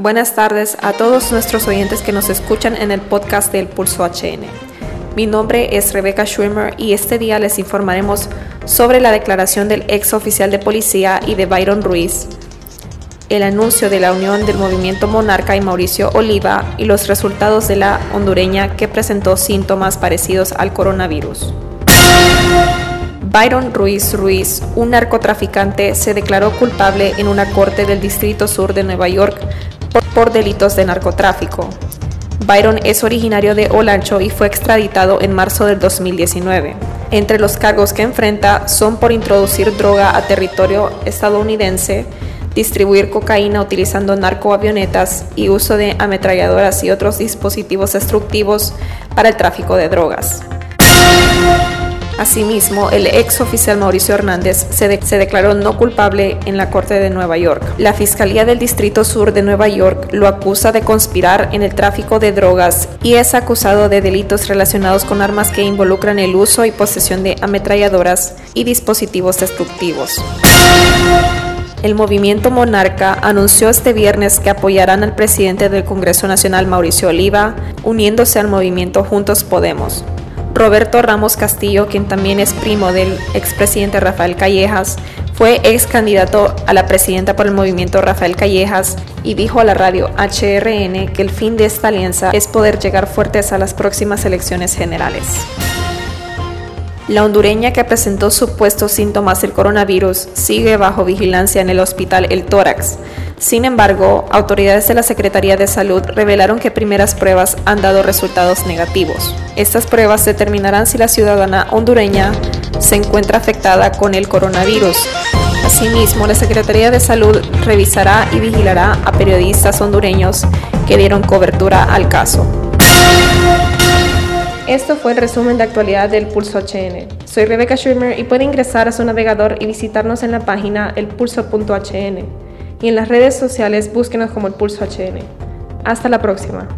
Buenas tardes a todos nuestros oyentes que nos escuchan en el podcast del Pulso HN. Mi nombre es Rebecca Schwimmer y este día les informaremos sobre la declaración del ex oficial de policía y de Byron Ruiz, el anuncio de la unión del movimiento Monarca y Mauricio Oliva y los resultados de la hondureña que presentó síntomas parecidos al coronavirus. Byron Ruiz Ruiz, un narcotraficante, se declaró culpable en una corte del Distrito Sur de Nueva York por, delitos de narcotráfico. Byron es originario de Olancho y fue extraditado en marzo del 2019. Entre los cargos que enfrenta son por introducir droga a territorio estadounidense, distribuir cocaína utilizando narcoavionetas y uso de ametralladoras y otros dispositivos destructivos para el tráfico de drogas. Asimismo, el ex oficial Mauricio Hernández se, declaró no culpable en la Corte de Nueva York. La Fiscalía del Distrito Sur de Nueva York lo acusa de conspirar en el tráfico de drogas y es acusado de delitos relacionados con armas que involucran el uso y posesión de ametralladoras y dispositivos destructivos. El movimiento Monarca anunció este viernes que apoyarán al presidente del Congreso Nacional Mauricio Oliva, uniéndose al movimiento Juntos Podemos. Roberto Ramos Castillo, quien también es primo del expresidente Rafael Callejas, fue ex candidato a la presidenta por el movimiento Rafael Callejas y dijo a la radio HRN que el fin de esta alianza es poder llegar fuertes a las próximas elecciones generales. La hondureña que presentó supuestos síntomas del coronavirus sigue bajo vigilancia en el hospital El Tórax, sin embargo, autoridades de la Secretaría de Salud revelaron que primeras pruebas han dado resultados negativos. Estas pruebas determinarán si la ciudadana hondureña se encuentra afectada con el coronavirus. Asimismo, la Secretaría de Salud revisará y vigilará a periodistas hondureños que dieron cobertura al caso. Esto fue el resumen de actualidad del Pulso HN. Soy Rebecca Schwimmer y puede ingresar a su navegador y visitarnos en la página elpulso.hn y en las redes sociales búsquenos como el Pulso HN. Hasta la próxima.